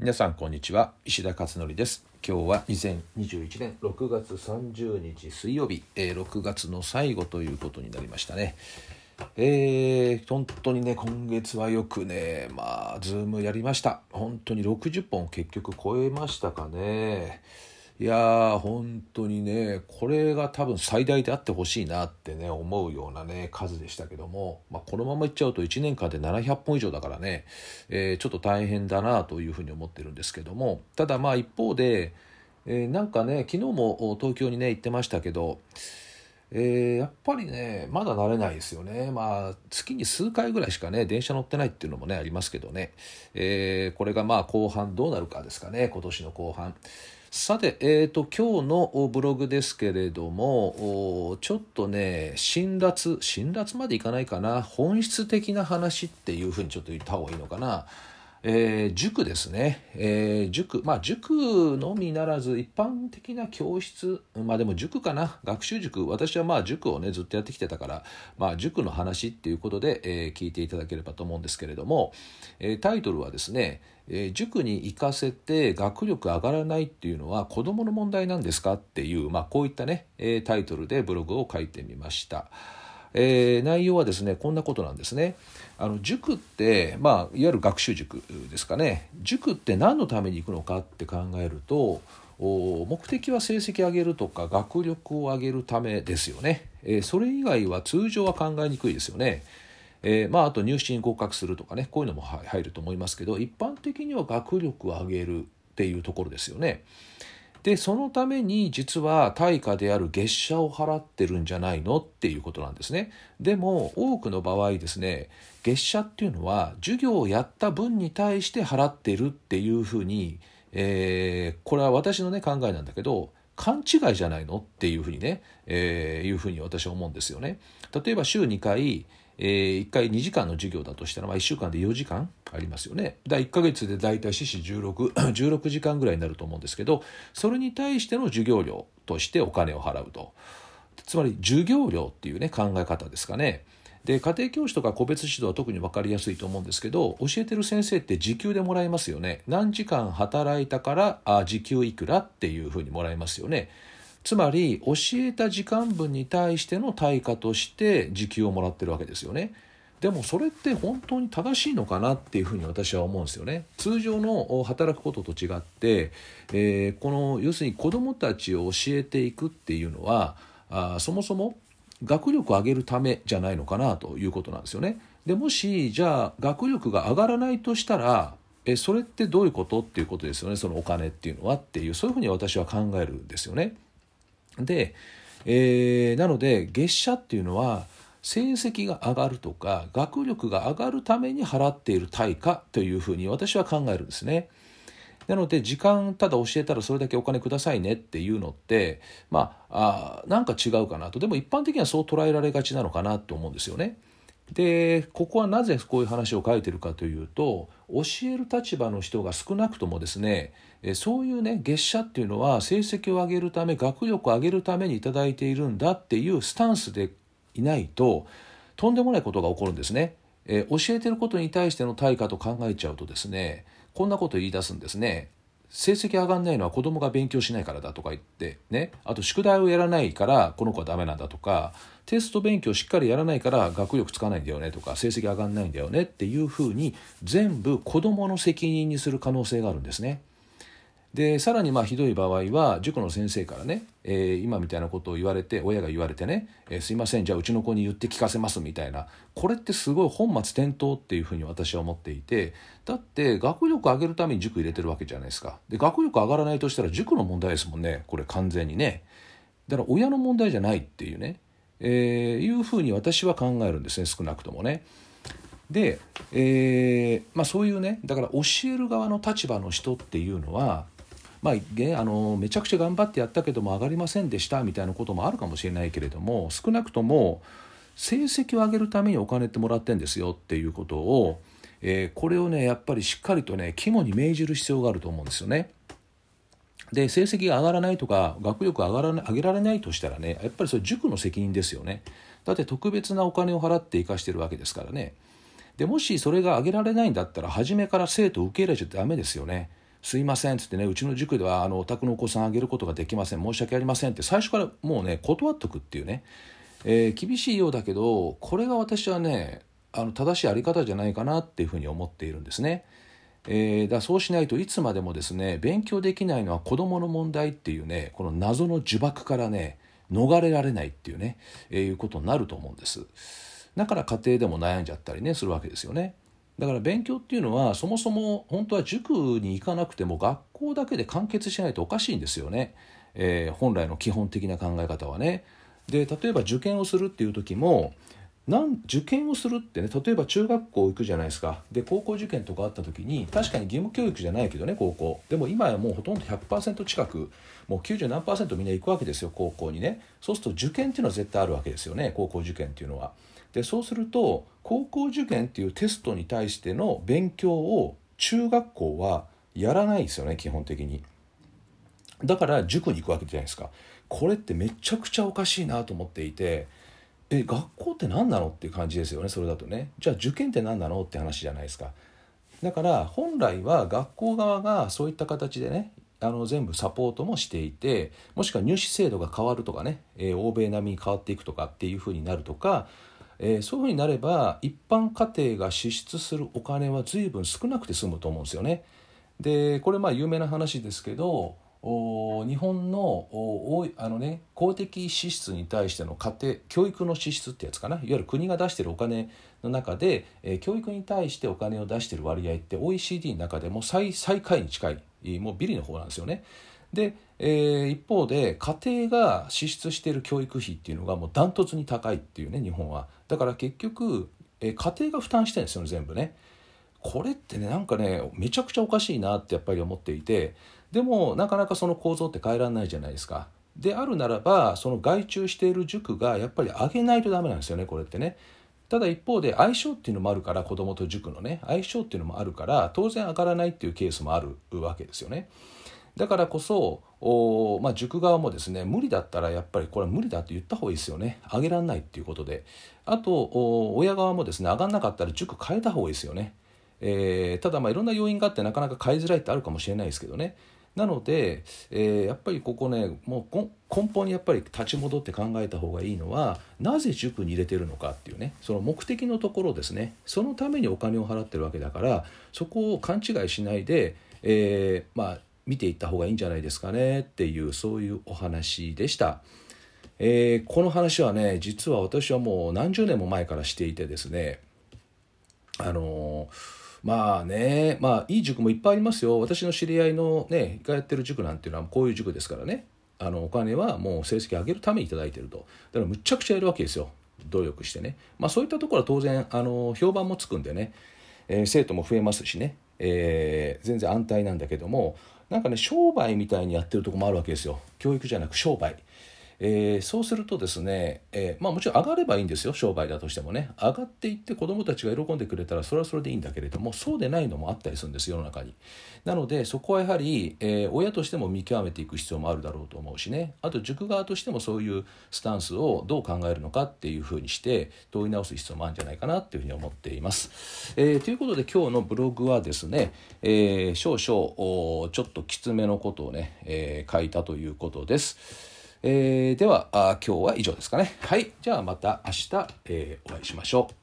皆さんこんにちは。石田勝則です。今日は2021年6月30日水曜日、えー、6月の最後ということになりましたね。えー、本当にね今月はよくねまあズームやりました。本当に60本結局超えましたかね。いやー本当にねこれが多分最大であってほしいなってね思うようなね数でしたけども、まあ、このままいっちゃうと1年間で700本以上だからね、えー、ちょっと大変だなというふうに思ってるんですけどもただまあ一方で、えー、なんかね昨日も東京にね行ってましたけどえー、やっぱりねまだ慣れないですよねまあ月に数回ぐらいしかね電車乗ってないっていうのもねありますけどね、えー、これがまあ後半どうなるかですかね今年の後半。さて、えーと、今日のブログですけれどもちょっとね辛辣辛辣までいかないかな本質的な話っていうふうにちょっと言った方がいいのかな。えー、塾ですね、えー、塾。まあ塾のみならず一般的な教室。まあでも塾かな。学習塾。私はまあ塾をねずっとやってきてたからまあ塾の話っていうことで、えー、聞いていただければと思うんですけれども、えタイトルはですねえ塾に行かせて学力上がらないっていうのは子どもの問題なんですかっていう、まあ、こういったね、えタイトルでブログを書いてみました。えー、内容はですねこんなことなんですね。あの塾って、まあ、いわゆる学習塾ですかね塾って何のために行くのかって考えると目的は成績上げるとか学力を上げるためですよね、えー、それ以外は通常は考えにくいですよね。えー、まあ、あと入試に合格するとかねこういうのも入ると思いますけど一般的には学力を上げるっていうところですよね。でそのために実は対価である月謝を払ってるんじゃないのっていうことなんですね。でも多くの場合ですね月謝っていうのは授業をやった分に対して払ってるっていうふうに、えー、これは私のね考えなんだけど勘違いじゃないのっていうふうにね、えー、いうふうに私は思うんですよね。例えば週2回えー、1回2時間の授業だとしたら、まあ、1週間で4時間ありますよね。だ1ヶ月で大体四死16、16 時間ぐらいになると思うんですけど、それに対しての授業料としてお金を払うと。つまり授業料っていうね考え方ですかね。で家庭教師とか個別指導は特に分かりやすいと思うんですけど教えてる先生って時給でもらえますよね何時間働いたからあ時給いくらっていうふうにもらえますよねつまり教えた時間分に対しての対価として時給をもらってるわけですよね。でもそれって本当に正しいのかなっていうふうに私は思うんですよね。通常の働くことと違って、えー、この要するに子どもたちを教えていくっていうのはあそもそも学力を上げるためじゃないのかなということなんですよね。でもしじゃあ学力が上がらないとしたらえそれってどういうことっていうことですよねそのお金っていうのはっていうそういうふうに私は考えるんですよね。で、えー、なので月謝っていうのは成績が上がるとか学力が上がるために払っている対価というふうに私は考えるんですね。なので時間ただ教えたらそれだけお金くださいねっていうのってまああなんか違うかなとでも一般的にはそう捉えられがちなのかなと思うんですよね。でここはなぜこういう話を書いてるかというと教える立場の人が少なくともですねえそういうね月謝っていうのは成績を上げるため学力を上げるために頂いているんだっていうスタンスでいないととんでもないことが起こるんですね。え教えてることに対しての対価と考えちゃうとですねこんなこと言い出すんですね。成績上がんないのは子供が勉強しないからだとか言ってねあと宿題をやらないからこの子はダメなんだとかテスト勉強しっかりやらないから学力つかないんだよねとか成績上がんないんだよねっていうふうに全部子供の責任にする可能性があるんですね。でさらにまあひどい場合は塾の先生からね、えー、今みたいなことを言われて親が言われてね、えー、すいませんじゃあうちの子に言って聞かせますみたいなこれってすごい本末転倒っていうふうに私は思っていてだって学力上げるために塾入れてるわけじゃないですかで学力上がらないとしたら塾の問題ですもんねこれ完全にねだから親の問題じゃないっていうね、えー、いうふうに私は考えるんですね少なくともね。で、えーまあ、そういうねだから教える側の立場の人っていうのはまあ、あのめちゃくちゃ頑張ってやったけども上がりませんでしたみたいなこともあるかもしれないけれども少なくとも成績を上げるためにお金ってもらってんですよっていうことを、えー、これをねやっぱりしっかりとね肝に銘じる必要があると思うんですよね。で成績が上がらないとか学力上がら上げられないとしたらねやっぱりそれ塾の責任ですよね。だって特別なお金を払って生かしてるわけですからね。でもしそれが上げられないんだったら初めから生徒を受け入れちゃダメですよね。すいません」っつってねうちの塾ではあのお宅のお子さんあげることができません申し訳ありませんって最初からもうね断っとくっていうね、えー、厳しいようだけどこれが私はねあの正しいあり方じゃないかなっていうふうに思っているんですね。えー、だそうしないといつまでもですね勉強できないのは子どもの問題っていうねこの謎の呪縛からね逃れられないっていうね、えー、いうことになると思うんです。だから家庭でも悩んじゃったりねするわけですよね。だから勉強っていうのはそもそも本当は塾に行かなくても学校だけで完結しないとおかしいんですよね、えー、本来の基本的な考え方はね。で例えば受験をするっていう時もなん受験をするってね例えば中学校行くじゃないですかで高校受験とかあった時に確かに義務教育じゃないけどね高校でも今やもうほとんど100%近くもう90何パーセントみんな行くわけですよ高校にねそうすると受験っていうのは絶対あるわけですよね高校受験っていうのは。でそうすると高校受験っていうテストに対しての勉強を中学校はやらないですよね基本的に。だから塾に行くわけじゃないですか。これってめちゃくちゃおかしいなと思っていてえ学校って何なのっていう感じですよねそれだとねじゃあ受験って何なのって話じゃないですかだから本来は学校側がそういった形でねあの全部サポートもしていてもしくは入試制度が変わるとかね、えー、欧米並みに変わっていくとかっていうふうになるとか、えー、そういうふうになれば一般家庭が支出するお金は随分少なくて済むと思うんですよね。でこれまあ有名な話ですけど日本のあの、ね、公的支出に対しての家庭教育の支出ってやつかないわゆる国が出してるお金の中で、えー、教育に対してお金を出してる割合って OECD の中でも最最下位に近いもうビリの方なんですよね。で、えー、一方で家庭が支出している教育費っていうのがもうダントツに高いっていうね日本は。だから結局、えー、家庭が負担してるんですよね全部ね。これってねなんかねめちゃくちゃおかしいなってやっぱり思っていてでもなかなかその構造って変えられないじゃないですか。であるならばその外注している塾がやっぱり上げないとダメなんですよねこれってね。ただ一方で相性っていうのもあるから子どもと塾のね相性っていうのもあるから当然上がらないっていうケースもあるわけですよね。だからこそお、まあ、塾側もですね無理だったらやっぱりこれは無理だって言った方がいいですよね上げられないっていうことであと親側もですね上がんなかったら塾変えた方がいいですよね、えー、ただまあいろんな要因があってなかなか変えづらいってあるかもしれないですけどねなので、えー、やっぱりここねもう根本にやっぱり立ち戻って考えた方がいいのはなぜ塾に入れてるのかっていうねその目的のところですねそのためにお金を払ってるわけだからそこを勘違いしないで、えー、まあ見ていった方がいいんじゃないですかねっていうそういうお話でした。えー、この話はね実は私はもう何十年も前からしていてですねあのーまあねまあいい塾もいっぱいありますよ。私の知り合いのねがやってる塾なんていうのはこういう塾ですからね。あのお金はもう成績上げるために頂いてると。だからむちゃくちゃやるわけですよ。努力してね。まあそういったところは当然あの評判もつくんでね、えー、生徒も増えますしね、えー、全然安泰なんだけども。なんかね商売みたいにやってるとこもあるわけですよ。教育じゃなく商売。えー、そうするとですね、えー、まあ、もちろん上がればいいんですよ商売だとしてもね。上がっていって子どもたちが喜んでくれたらそれはそれでいいんだけれどもそうでないのもあったりするんです世の中に。なのでそこはやはり、えー、親としても見極めていく必要もあるだろうと思うしね。あと塾側としてもそういうスタンスをどう考えるのかっていうふうにして問い直す必要もあるんじゃないかなっていうふうに思っています、え、ということで今日のブログはですね、え少々ちょっときつめのことをね、え書いたということです。えー、では今日は以上ですかね。はい。じゃあまた明日、えー、お会いしましょう。